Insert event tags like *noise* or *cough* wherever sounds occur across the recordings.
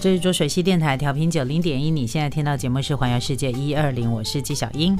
这是浊水溪电台调频九零点一，你现在听到节目是环游世界一二零，我是纪小英。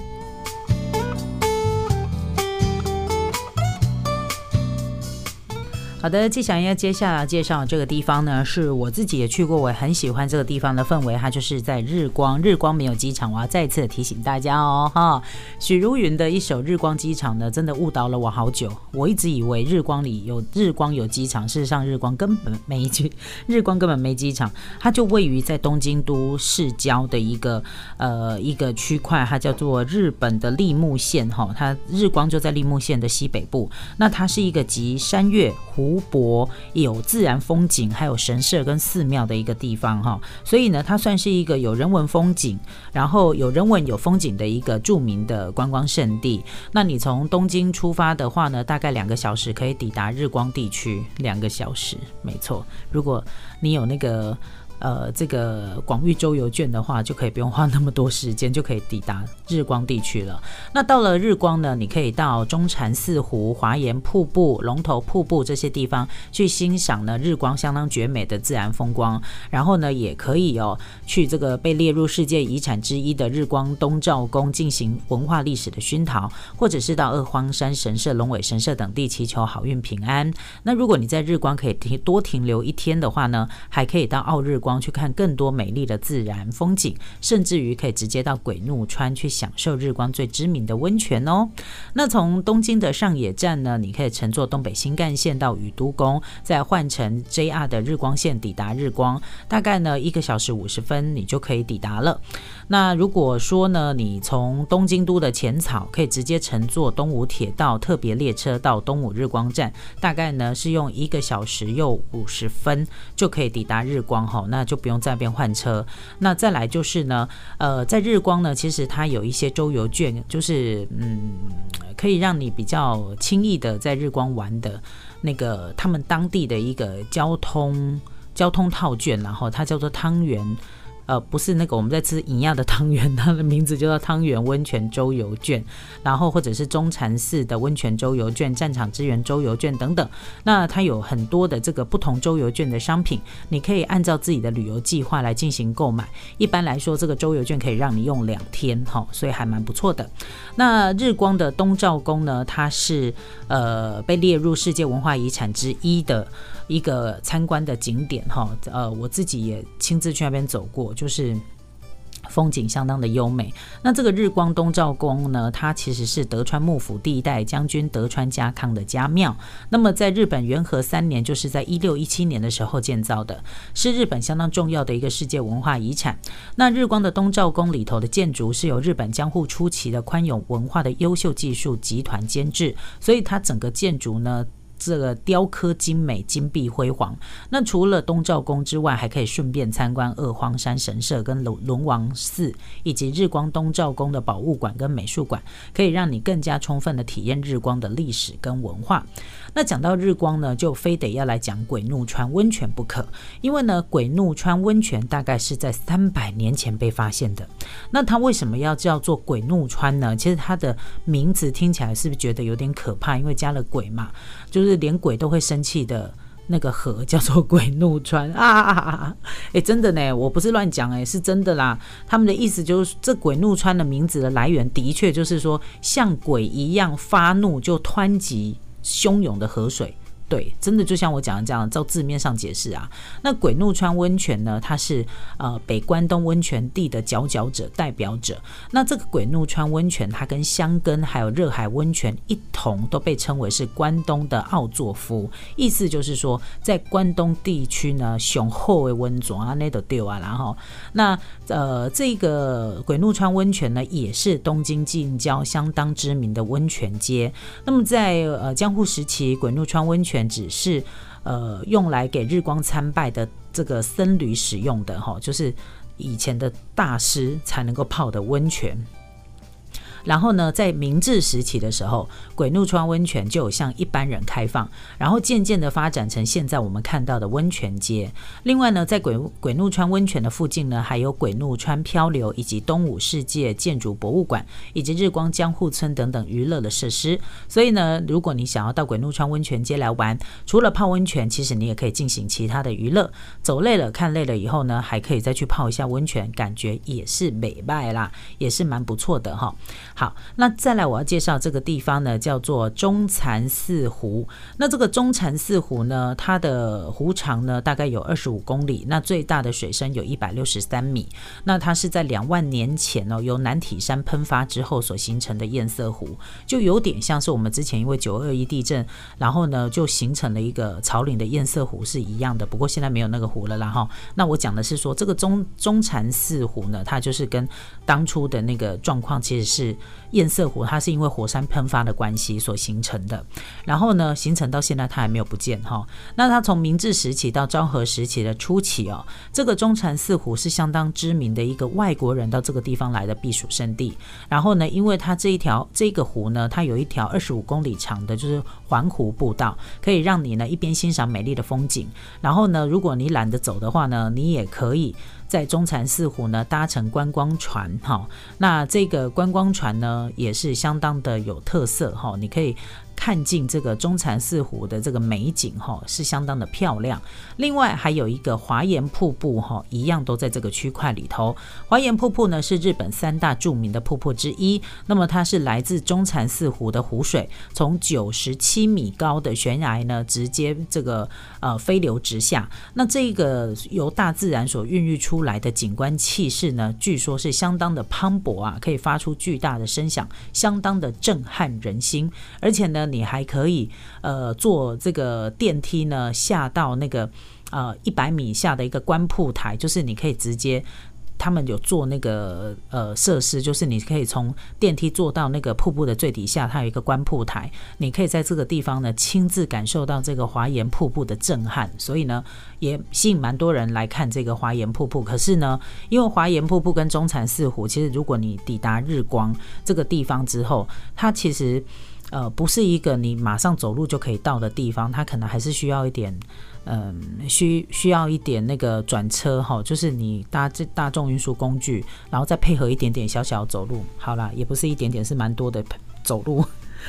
好的，季想要接下来介绍这个地方呢，是我自己也去过，我很喜欢这个地方的氛围。它就是在日光，日光没有机场，我要再次提醒大家哦，哈。许茹芸的一首《日光机场》呢，真的误导了我好久。我一直以为日光里有日光有机场，事实上日光根本没机，*laughs* 日光根本没机场，它就位于在东京都市郊的一个呃一个区块，它叫做日本的立木县，哈，它日光就在立木县的西北部。那它是一个集山岳湖。湖泊有自然风景，还有神社跟寺庙的一个地方哈，所以呢，它算是一个有人文风景，然后有人文有风景的一个著名的观光胜地。那你从东京出发的话呢，大概两个小时可以抵达日光地区，两个小时，没错。如果你有那个。呃，这个广域周游券的话，就可以不用花那么多时间，就可以抵达日光地区了。那到了日光呢，你可以到中禅寺湖、华岩瀑布、龙头瀑布这些地方去欣赏呢日光相当绝美的自然风光。然后呢，也可以哦去这个被列入世界遗产之一的日光东照宫进行文化历史的熏陶，或者是到二荒山神社、龙尾神社等地祈求好运平安。那如果你在日光可以停多停留一天的话呢，还可以到奥日光。光去看更多美丽的自然风景，甚至于可以直接到鬼怒川去享受日光最知名的温泉哦。那从东京的上野站呢，你可以乘坐东北新干线到宇都宫，再换乘 JR 的日光线抵达日光，大概呢一个小时五十分你就可以抵达了。那如果说呢，你从东京都的浅草可以直接乘坐东武铁道特别列车到东武日光站，大概呢是用一个小时又五十分就可以抵达日光哈。那那就不用在那边换车。那再来就是呢，呃，在日光呢，其实它有一些周游券，就是嗯，可以让你比较轻易的在日光玩的那个他们当地的一个交通交通套券，然后它叫做汤圆。呃，不是那个我们在吃一样的汤圆，它的名字就叫汤圆温泉周游券，然后或者是中禅寺的温泉周游券、战场支援周游券等等。那它有很多的这个不同周游券的商品，你可以按照自己的旅游计划来进行购买。一般来说，这个周游券可以让你用两天，哈，所以还蛮不错的。那日光的东照宫呢，它是呃被列入世界文化遗产之一的。一个参观的景点哈，呃，我自己也亲自去那边走过，就是风景相当的优美。那这个日光东照宫呢，它其实是德川幕府第一代将军德川家康的家庙。那么在日本元和三年，就是在一六一七年的时候建造的，是日本相当重要的一个世界文化遗产。那日光的东照宫里头的建筑是由日本江户初期的宽永文化的优秀技术集团监制，所以它整个建筑呢。这个雕刻精美、金碧辉煌。那除了东照宫之外，还可以顺便参观二荒山神社、跟龙龙王寺，以及日光东照宫的宝物馆跟美术馆，可以让你更加充分的体验日光的历史跟文化。那讲到日光呢，就非得要来讲鬼怒川温泉不可，因为呢，鬼怒川温泉大概是在三百年前被发现的。那它为什么要叫做鬼怒川呢？其实它的名字听起来是不是觉得有点可怕？因为加了鬼嘛，就是是连鬼都会生气的那个河 *laughs* 叫做鬼怒川啊！*laughs* 哎，真的呢，我不是乱讲，哎，是真的啦。他们的意思就是，这鬼怒川的名字的来源的确就是说，像鬼一样发怒就湍急。汹涌的河水。对，真的就像我讲的这样，照字面上解释啊，那鬼怒川温泉呢，它是呃北关东温泉地的佼佼者、代表者。那这个鬼怒川温泉，它跟香根还有热海温泉一同都被称为是关东的奥作夫，意思就是说，在关东地区呢，雄厚的温泉啊，那都丢啊。然后，那呃这个鬼怒川温泉呢，也是东京近郊相当知名的温泉街。那么在呃江户时期，鬼怒川温泉只是呃用来给日光参拜的这个僧侣使用的哈，就是以前的大师才能够泡的温泉。然后呢，在明治时期的时候，鬼怒川温泉就有向一般人开放，然后渐渐的发展成现在我们看到的温泉街。另外呢，在鬼鬼怒川温泉的附近呢，还有鬼怒川漂流以及东武世界建筑博物馆以及日光江户村等等娱乐的设施。所以呢，如果你想要到鬼怒川温泉街来玩，除了泡温泉，其实你也可以进行其他的娱乐。走累了、看累了以后呢，还可以再去泡一下温泉，感觉也是美拜啦，也是蛮不错的哈。好，那再来我要介绍这个地方呢，叫做中禅寺湖。那这个中禅寺湖呢，它的湖长呢大概有二十五公里，那最大的水深有一百六十三米。那它是在两万年前哦，由南体山喷发之后所形成的堰塞湖，就有点像是我们之前因为九二一地震，然后呢就形成了一个草岭的堰塞湖是一样的。不过现在没有那个湖了啦哈。那我讲的是说这个中中禅寺湖呢，它就是跟当初的那个状况其实是。堰塞湖它是因为火山喷发的关系所形成的，然后呢，形成到现在它还没有不见哈。那它从明治时期到昭和时期的初期哦，这个中禅寺湖是相当知名的一个外国人到这个地方来的避暑胜地。然后呢，因为它这一条这个湖呢，它有一条二十五公里长的，就是环湖步道，可以让你呢一边欣赏美丽的风景，然后呢，如果你懒得走的话呢，你也可以。在中禅寺湖呢，搭乘观光船，哈，那这个观光船呢，也是相当的有特色，哈，你可以。看尽这个中禅寺湖的这个美景哈，是相当的漂亮。另外还有一个华岩瀑布哈，一样都在这个区块里头。华岩瀑布呢是日本三大著名的瀑布之一。那么它是来自中禅寺湖的湖水，从九十七米高的悬崖呢，直接这个呃飞流直下。那这个由大自然所孕育出来的景观气势呢，据说是相当的磅礴啊，可以发出巨大的声响，相当的震撼人心。而且呢。你还可以呃坐这个电梯呢下到那个呃一百米下的一个观瀑台，就是你可以直接他们有做那个呃设施，就是你可以从电梯坐到那个瀑布的最底下，它有一个观瀑台，你可以在这个地方呢亲自感受到这个华岩瀑布的震撼，所以呢也吸引蛮多人来看这个华岩瀑布。可是呢，因为华岩瀑布跟中禅寺湖，其实如果你抵达日光这个地方之后，它其实。呃，不是一个你马上走路就可以到的地方，它可能还是需要一点，嗯，需需要一点那个转车哈，就是你搭这大众运输工具，然后再配合一点点小小走路，好啦，也不是一点点，是蛮多的走路。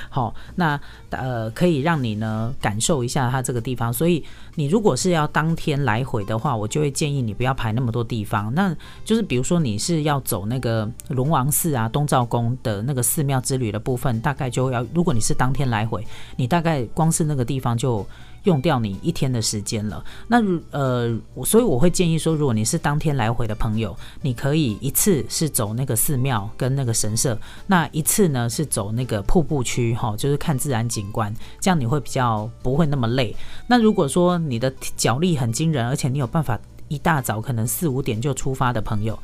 好，那呃可以让你呢感受一下它这个地方，所以你如果是要当天来回的话，我就会建议你不要排那么多地方。那就是比如说你是要走那个龙王寺啊、东照宫的那个寺庙之旅的部分，大概就要如果你是当天来回，你大概光是那个地方就。用掉你一天的时间了。那呃，所以我会建议说，如果你是当天来回的朋友，你可以一次是走那个寺庙跟那个神社，那一次呢是走那个瀑布区哈，就是看自然景观，这样你会比较不会那么累。那如果说你的脚力很惊人，而且你有办法一大早可能四五点就出发的朋友，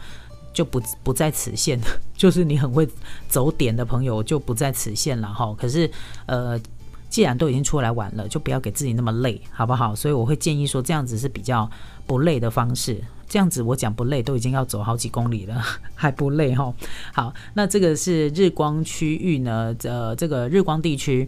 就不不在此限。*laughs* 就是你很会走点的朋友就不在此限了哈。可是呃。既然都已经出来玩了，就不要给自己那么累，好不好？所以我会建议说，这样子是比较不累的方式。这样子我讲不累，都已经要走好几公里了，*laughs* 还不累哈。好，那这个是日光区域呢，呃，这个日光地区，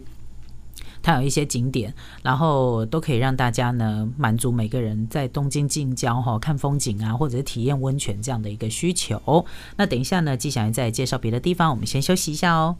它有一些景点，然后都可以让大家呢满足每个人在东京近郊哈看风景啊，或者是体验温泉这样的一个需求。那等一下呢，季小云再介绍别的地方，我们先休息一下哦。